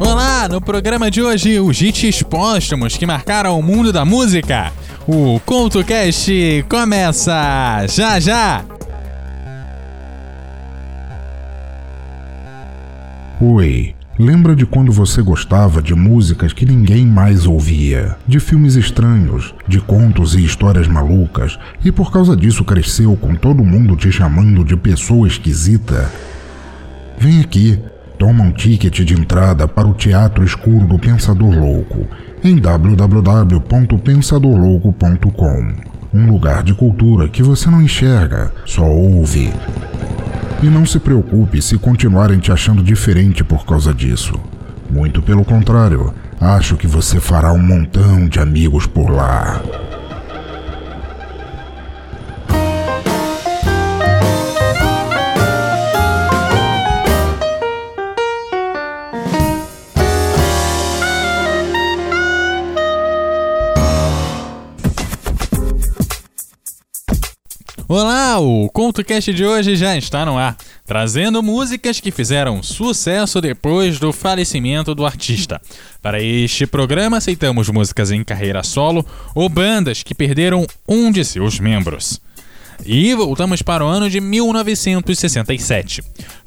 Olá, no programa de hoje, os hits póstumos que marcaram o mundo da música. O CoutoCast começa já já! Oi, lembra de quando você gostava de músicas que ninguém mais ouvia, de filmes estranhos, de contos e histórias malucas, e por causa disso cresceu com todo mundo te chamando de pessoa esquisita? Vem aqui, toma um ticket de entrada para o Teatro Escuro do Pensador Louco em www.pensadorlouco.com. Um lugar de cultura que você não enxerga, só ouve. E não se preocupe se continuarem te achando diferente por causa disso. Muito pelo contrário, acho que você fará um montão de amigos por lá. Olá, o ContoCast de hoje já está no ar, trazendo músicas que fizeram sucesso depois do falecimento do artista. Para este programa, aceitamos músicas em carreira solo ou bandas que perderam um de seus membros. E voltamos para o ano de 1967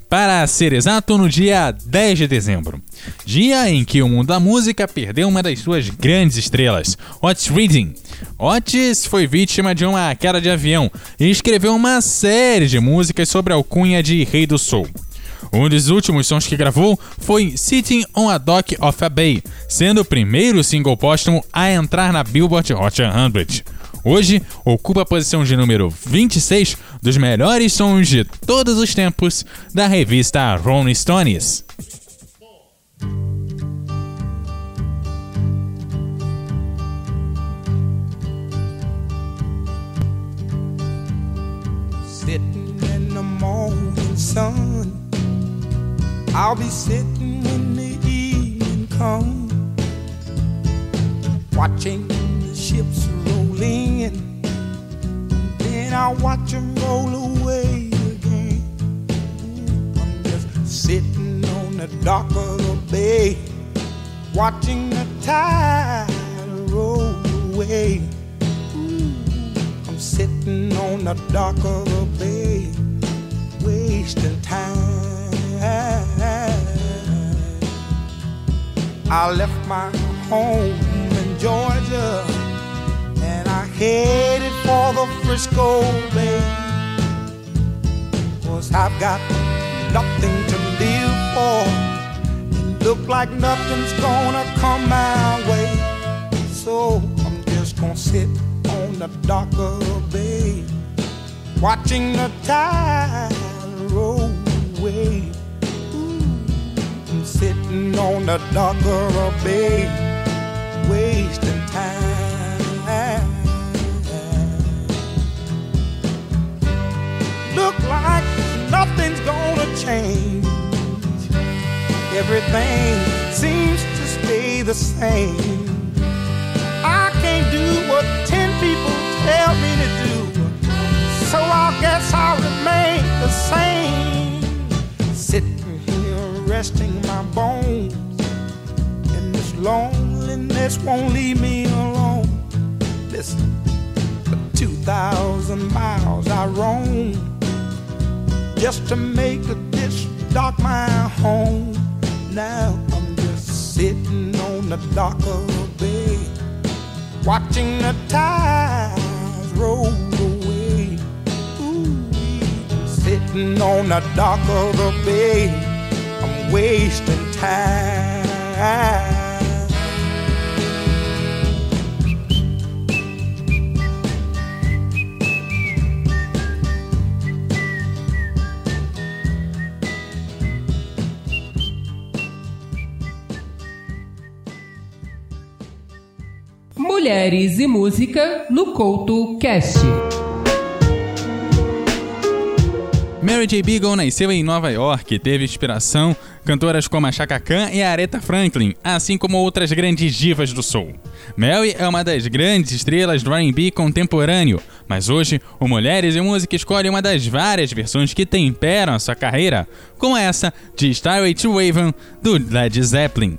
para ser exato, no dia 10 de dezembro, dia em que o mundo da música perdeu uma das suas grandes estrelas, Otis Redding. Otis foi vítima de uma queda de avião e escreveu uma série de músicas sobre a alcunha de Rei do Soul. Um dos últimos sons que gravou foi Sitting on a Dock of a Bay, sendo o primeiro single póstumo a entrar na Billboard Hot 100. Hoje ocupa a posição de número 26 dos melhores sons de todos os tempos da revista Rolling Stones. Sun, I'll be sitting when the evening comes, watching Then I watch roll away again. I'm just sitting on the dock of the bay, watching the tide roll away. I'm sitting on the dock of the bay, wasting time. I left my home in Georgia headed for the Frisco Bay. Cause I've got nothing to live for. Look like nothing's gonna come my way. So I'm just gonna sit on the dock of the bay, watching the tide roll away. Ooh, I'm sitting on the dock of the bay, wasting time. Look like nothing's gonna change. Everything seems to stay the same. I can't do what ten people tell me to do, so I guess I'll remain the same. Sitting here resting my bones, and this loneliness won't leave me alone. Listen, for two thousand miles I roam just to make this dock my home. Now I'm just sitting on the dock of the bay, watching the tides roll away. Ooh, sitting on the dock of the bay, I'm wasting time. Mulheres e Música no Couto Cast. Mary J. Beagle nasceu em Nova York e teve inspiração cantoras como a Chaka Khan e a Aretha Franklin, assim como outras grandes divas do soul. Mary é uma das grandes estrelas do R&B contemporâneo, mas hoje o Mulheres e Música escolhe uma das várias versões que temperam a sua carreira, como essa de Starway to Raven do Led Zeppelin.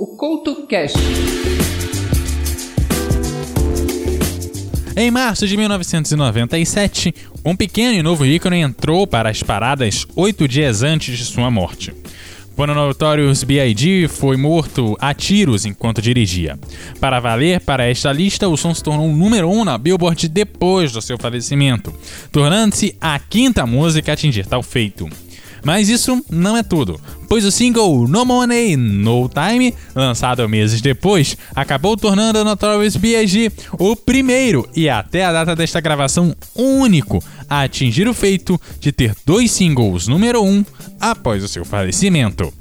O CoutoCast. Em março de 1997, um pequeno e novo ícone entrou para as paradas oito dias antes de sua morte. Quando Notorious B.I.G. foi morto a tiros enquanto dirigia. Para valer, para esta lista, o som se tornou o número um na Billboard depois do seu falecimento, tornando-se a quinta música a atingir tal feito. Mas isso não é tudo, pois o single No Money, No Time, lançado meses depois, acabou tornando o Notorious B.I.G. o primeiro e até a data desta gravação único a atingir o feito de ter dois singles número um após o seu falecimento.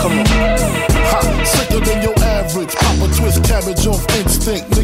Come on. Ha,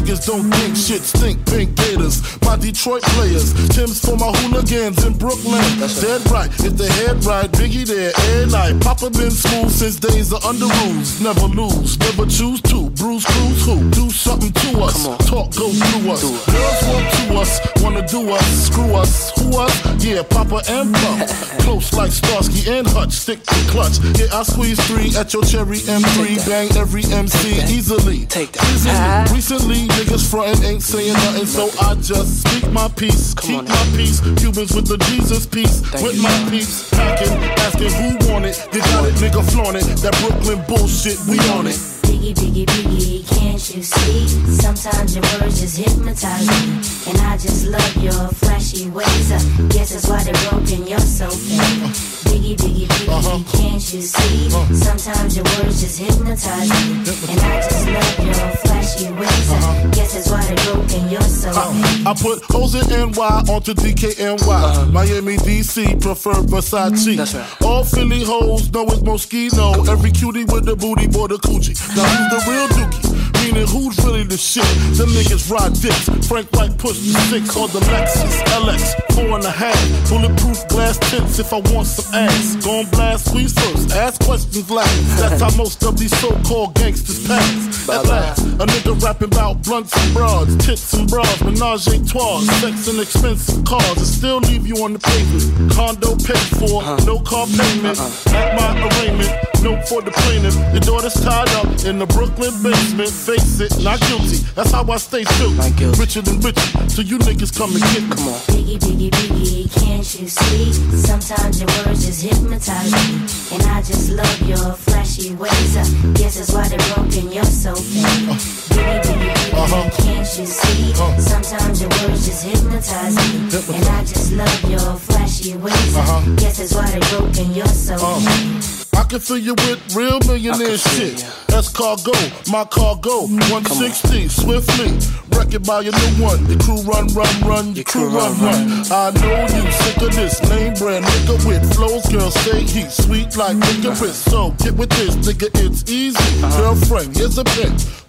sicker than your average. Papa twist cabbage off instinct. Niggas don't think shit stink. Pink gators, my Detroit players. Tim's for my hooligans in Brooklyn. That's Dead right, if the head right, Biggie there every night. Papa been smooth since days of under rules. Never lose, never choose to. Bruce Cruz who? Do something to us. Talk go through us. Girls want to us, wanna do us. Screw us, who us? Yeah, Papa and Pump. Close like Starsky and Hutch. Stick to clutch. Yeah, I squeeze three at your cherry M3. Bang every MC easily. Take that. Easily. Recently, niggas frontin' ain't saying nothing, so I just speak my peace. Keep my peace. Cubans with the Jesus peace. With my peace. Packing, asking who want it. You got it, nigga, flaunt it. That Brooklyn bullshit, we on it. Biggie, biggie, biggie, can't you see? Sometimes your words just hypnotize me. And I just love your flashy ways. I guess that's why they're broken, you're so fake. You see? Sometimes your words just hypnotize me. And I just love your flashy ways. I guess that's why they're broken, you're so fake. Uh, I put hoes in NY onto DKNY. Uh-huh. Miami, DC, prefer Versace. That's right. All Philly hoes know it's Moschino. Every cutie with the booty, boy, the coochie. Now who's the real dookie? Meaning who's really the shit? Them niggas ride dicks. Frank White push the six on the Lexus LX, four and a half. Bulletproof glass tips if I want some ass. Gon' blast squeeze first, ask questions last. That's how most of these so-called gangsters pass. At last, a nigga rapping about blunts and broads, tits and bras, menage a trois, sex and expensive cars, and still leave you on the pavement. Condo paid for, uh-huh. no car payment. Uh-uh. At my arraignment, note for the plaintiff. Your daughter's tied up in the Brooklyn basement. Face it, not guilty. That's how I stay guilty. Richer than richer, so you niggas come and get me. Come on. Biggie, biggie, biggie, can't you see? Sometimes your words just hypnotize me. And I just love your flashy ways. I guess that's why they're broken, you're so fake. Uh, biggie, biggie, biggie, uh-huh. can't you see? Uh-huh. Sometimes your words just hypnotize me. And I just love your flashy ways. I guess that's why they're broken, you're so fake. I can fill you with real millionaire I can feel shit. ya. That's cargo, my cargo, mm, 160, swiftly. Wreck it by your new one. Your crew run, run, run, your crew run, run. I know you sick of this name brand nigga with flows. Girl, say he's sweet like mm. licorice. So get with this, nigga, it's easy. Uh-huh. Girlfriend, here's a pin.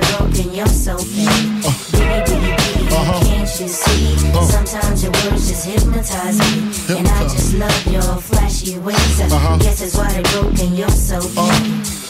they're broken, you're so fake. Biggie, biggie, biggie, can't you see? Uh-huh. Sometimes your words just hypnotize me. And I just love your flashy ways. I guess that's why they're broken, you're so fake.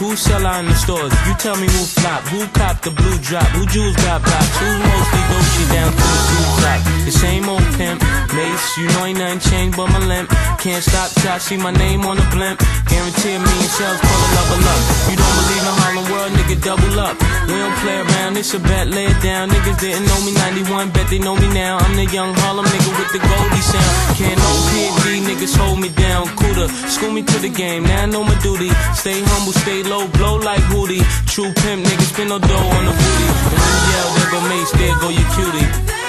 Who sell out in the stores. You tell me who flop, who cop the blue drop, who jewels got blocks, who mostly Gucci down to the blue top. The same old pimp, Mace, you know ain't nothing changed but my limp. Can't stop till I see my name on the blimp. Guarantee me million shells, call it level up. You don't believe in Harlem World, nigga, double up. We don't play around, it's a bet, lay it down. Niggas didn't know me 91, bet they know me now. I'm the young Harlem nigga with the Goldie sound. Can't no PD, niggas hold me down. Cooler, school me to the game, now I know my duty. Stay humble, stay low, blow like Hootie. True pimp, niggas spin no dough on the booty. And when yell, there go Mace, there go your cutie.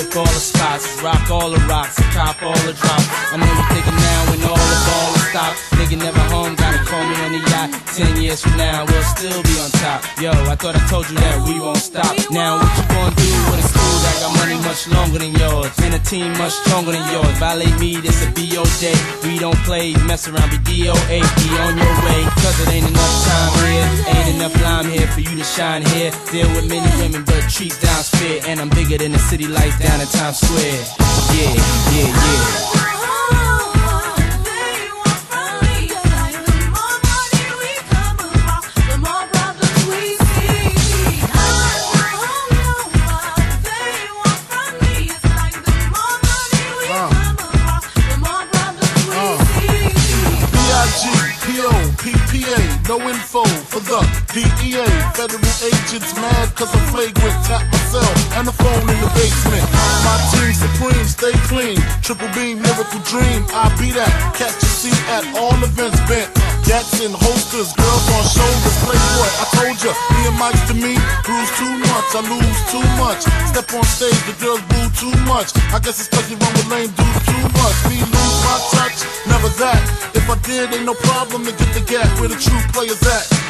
Rip all the spots, rock all the rocks, cop all the drops. I know you thinking now when all the ball is stopped. Nigga never home, gotta call me on the yacht. Ten years from now, we'll still be on top. Yo, I thought I told you that we won't stop. Now what you gonna do with that got money much longer than yours? And a team much stronger than yours. Violate me, this a B.O.J. We don't play, mess around, be DOA. Be on your way, cause it ain't enough time here. Ain't enough lime here for you to shine here. Deal with many women, but treat down spit. And I'm bigger than the city lights down in Times Square. Yeah, yeah, yeah. Federal agents mad cause I'm flagrant. Tap myself and the phone in the basement. My team supreme, stay clean. Triple beam, miracle dream. I be that. Catch a seat at all events bent. Gats in holsters, girls on shoulders. Playboy, I told ya, me and Mike's to me. Bruise too much, I lose too much. Step on stage, the girls boo too much. I guess it's cause you run with lame dudes too much. Me lose my touch, never that. If I did, ain't no problem to get the gap where the true players at.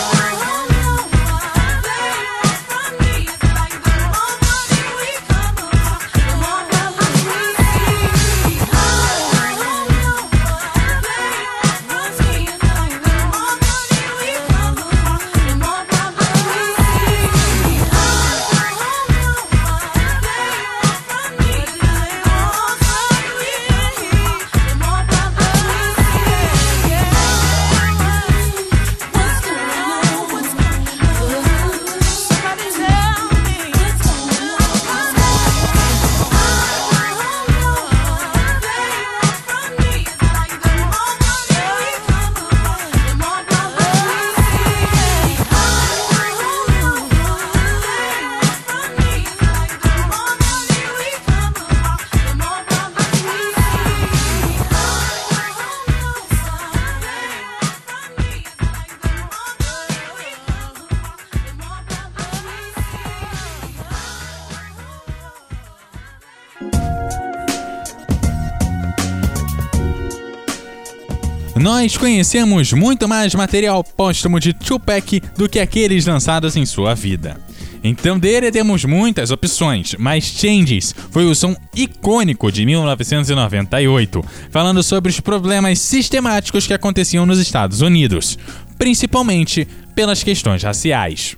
Nós conhecemos muito mais material póstumo de Tupac do que aqueles lançados em sua vida. Então dele temos muitas opções, mas Changes foi o som icônico de 1998, falando sobre os problemas sistemáticos que aconteciam nos Estados Unidos. principalmente pelas questões raciais.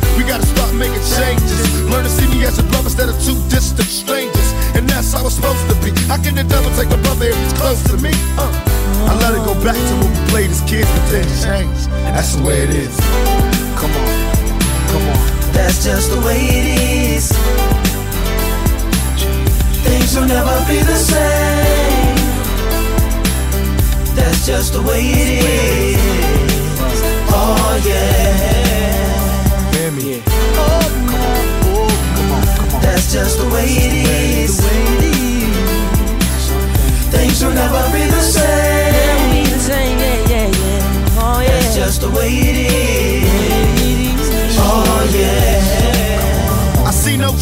We gotta start making changes. Learn to see me as a brother instead of two distant strangers. And that's how it's supposed to be. How can the devil take a brother if he's close to me? Uh. I let it go back to when we played as kids, but then changed. That's the way it is. Come on, come on. That's just the way it is. Things will never be the same. That's just the way it is. That's just the way it is. Things will never be the same. That's just the way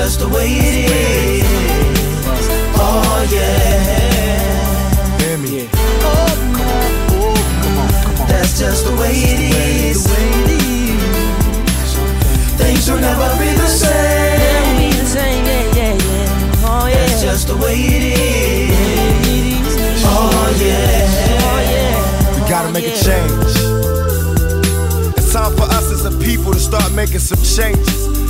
That's just the way it is. Oh yeah. Hear me? That's just the way it is. Things will never be the same. Yeah, yeah, yeah. Oh yeah. That's just the way it is. Oh yeah. We gotta make a change. It's time for us as a people to start making some changes.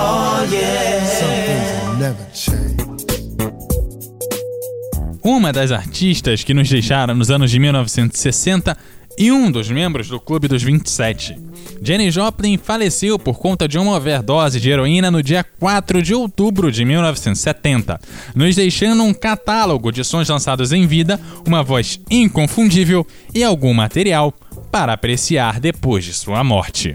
Oh yeah. Uma das artistas que nos deixaram nos anos de 1960 e um dos membros do Clube dos 27. Jenny Joplin faleceu por conta de uma overdose de heroína no dia 4 de outubro de 1970, nos deixando um catálogo de sons lançados em vida, uma voz inconfundível e algum material para apreciar depois de sua morte.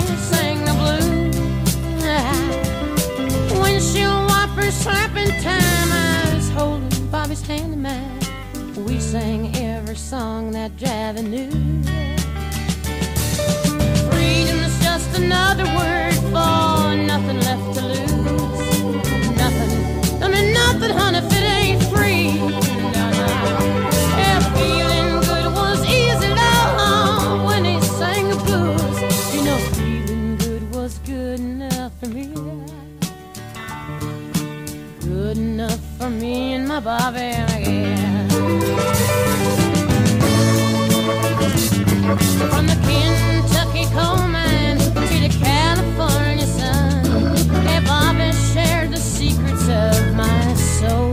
serpentine, I was holding Bobby's hand in mine. We sang every song that Javi knew. Freedom is just another word for. above again. From the Kentucky coal mine to the California sun, have I shared the secrets of my soul?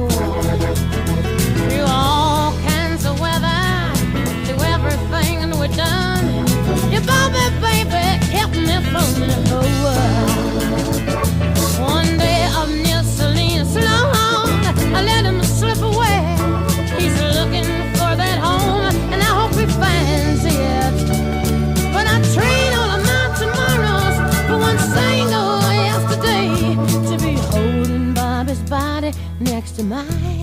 mine.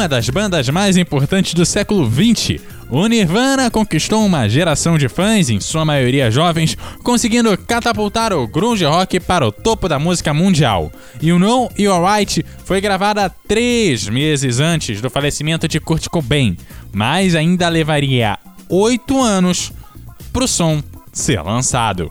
uma das bandas mais importantes do século XX. O Nirvana conquistou uma geração de fãs, em sua maioria jovens, conseguindo catapultar o grunge rock para o topo da música mundial. You Know You're Right foi gravada três meses antes do falecimento de Kurt Cobain, mas ainda levaria oito anos para o som ser lançado.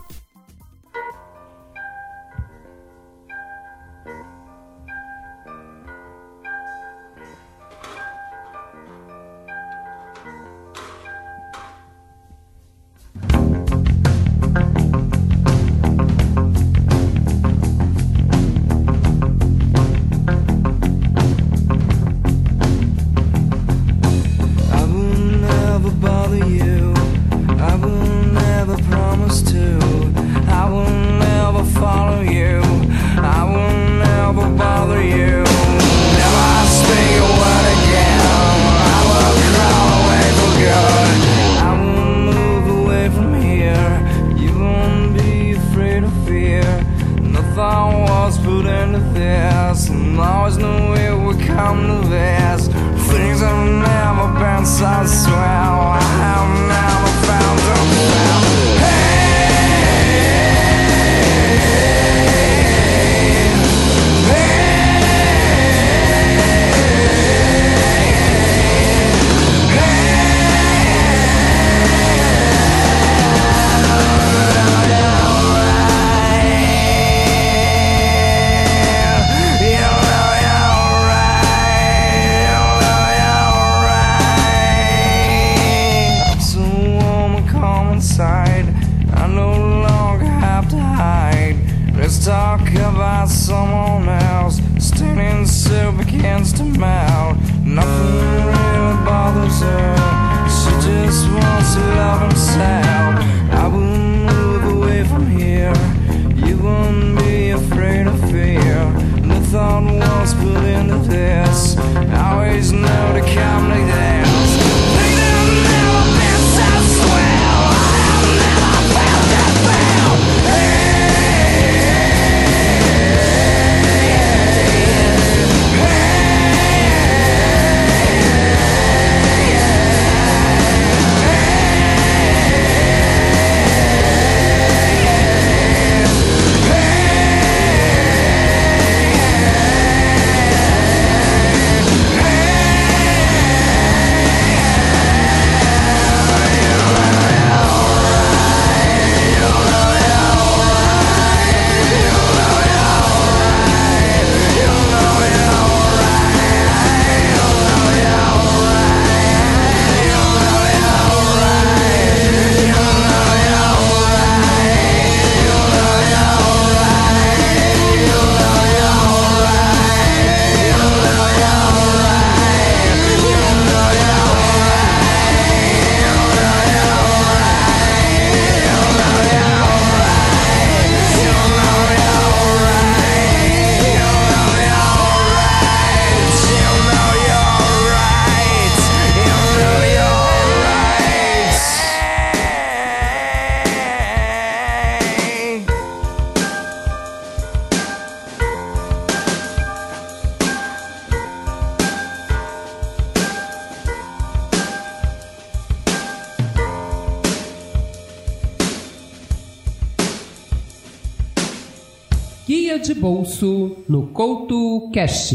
Cash.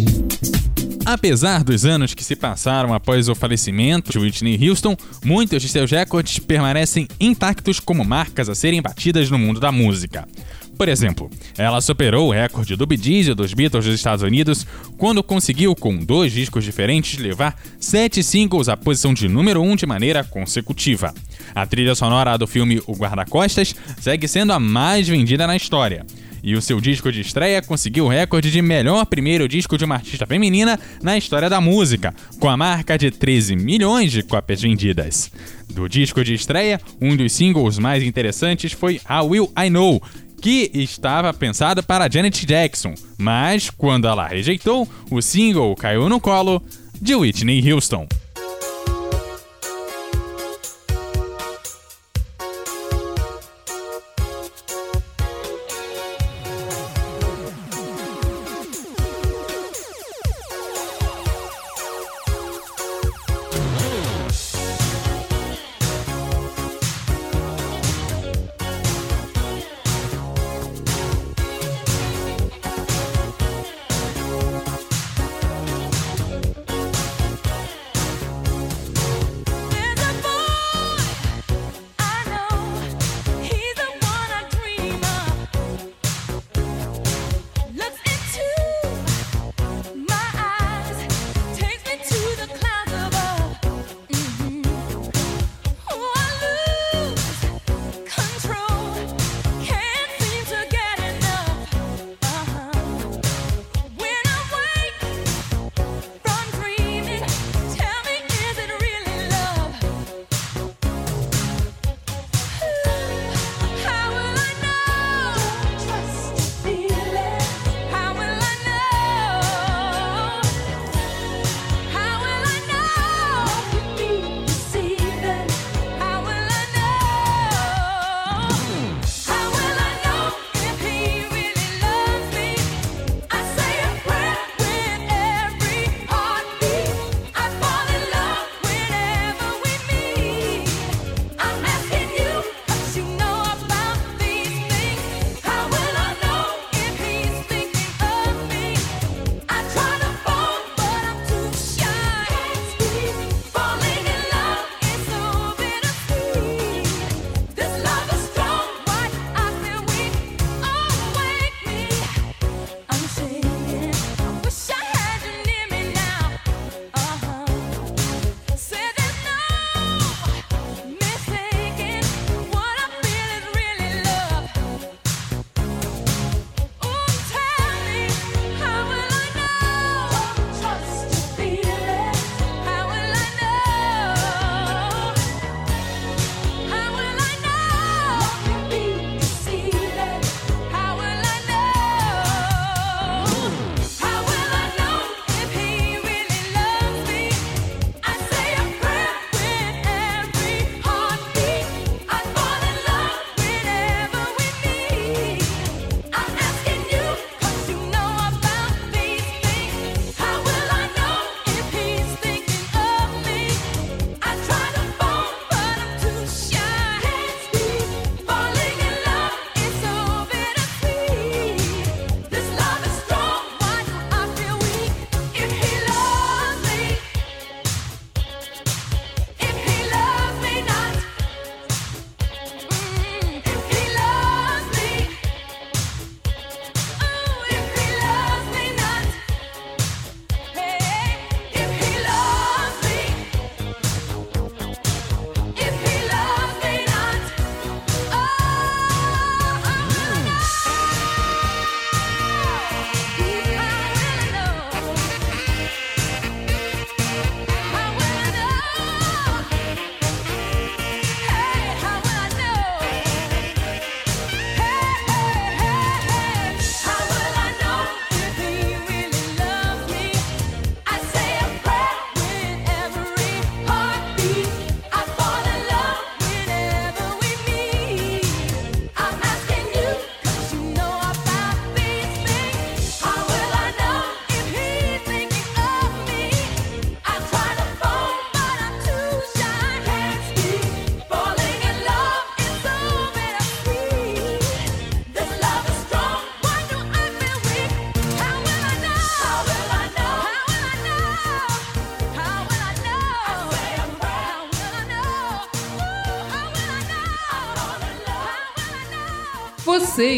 Apesar dos anos que se passaram após o falecimento de Whitney Houston, muitos de seus recordes permanecem intactos como marcas a serem batidas no mundo da música. Por exemplo, ela superou o recorde do Bee dos Beatles dos Estados Unidos quando conseguiu, com dois discos diferentes, levar sete singles à posição de número um de maneira consecutiva. A trilha sonora do filme O Guarda-Costas segue sendo a mais vendida na história. E o seu disco de estreia conseguiu o recorde de melhor primeiro disco de uma artista feminina na história da música, com a marca de 13 milhões de cópias vendidas. Do disco de estreia, um dos singles mais interessantes foi How Will I Know, que estava pensado para Janet Jackson, mas quando ela rejeitou, o single caiu no colo de Whitney Houston.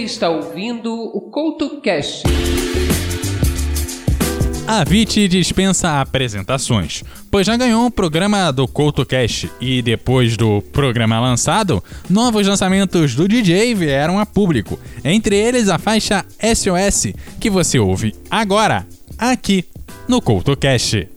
Está ouvindo o CoutoCast. A VIT dispensa apresentações, pois já ganhou o programa do CoutoCast e depois do programa lançado, novos lançamentos do DJ vieram a público, entre eles a faixa SOS, que você ouve agora, aqui no CoutoCast.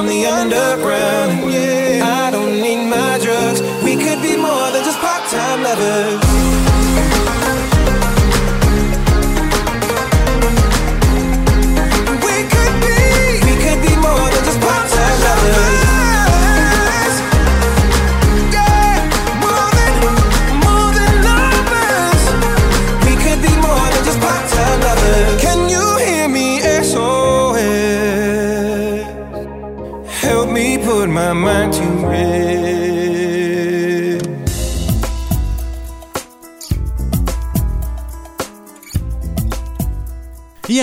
From the underground. Yeah. I don't need my drugs. We could be more than just part-time lovers.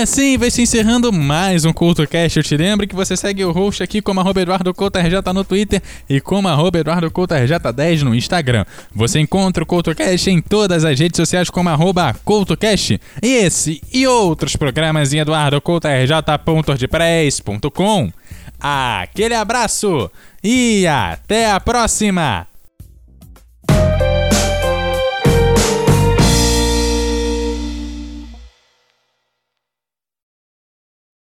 Assim vai se encerrando mais um CultoCast. Eu te lembro que você segue o host aqui como arroba Eduardo RJ no Twitter e como arroba Eduardo Couto RJ10 no Instagram. Você encontra o CultoCast em todas as redes sociais como arroba CultoCast. E esse e outros programas em eduardocoutorj.wordpress.com. Aquele abraço e até a próxima!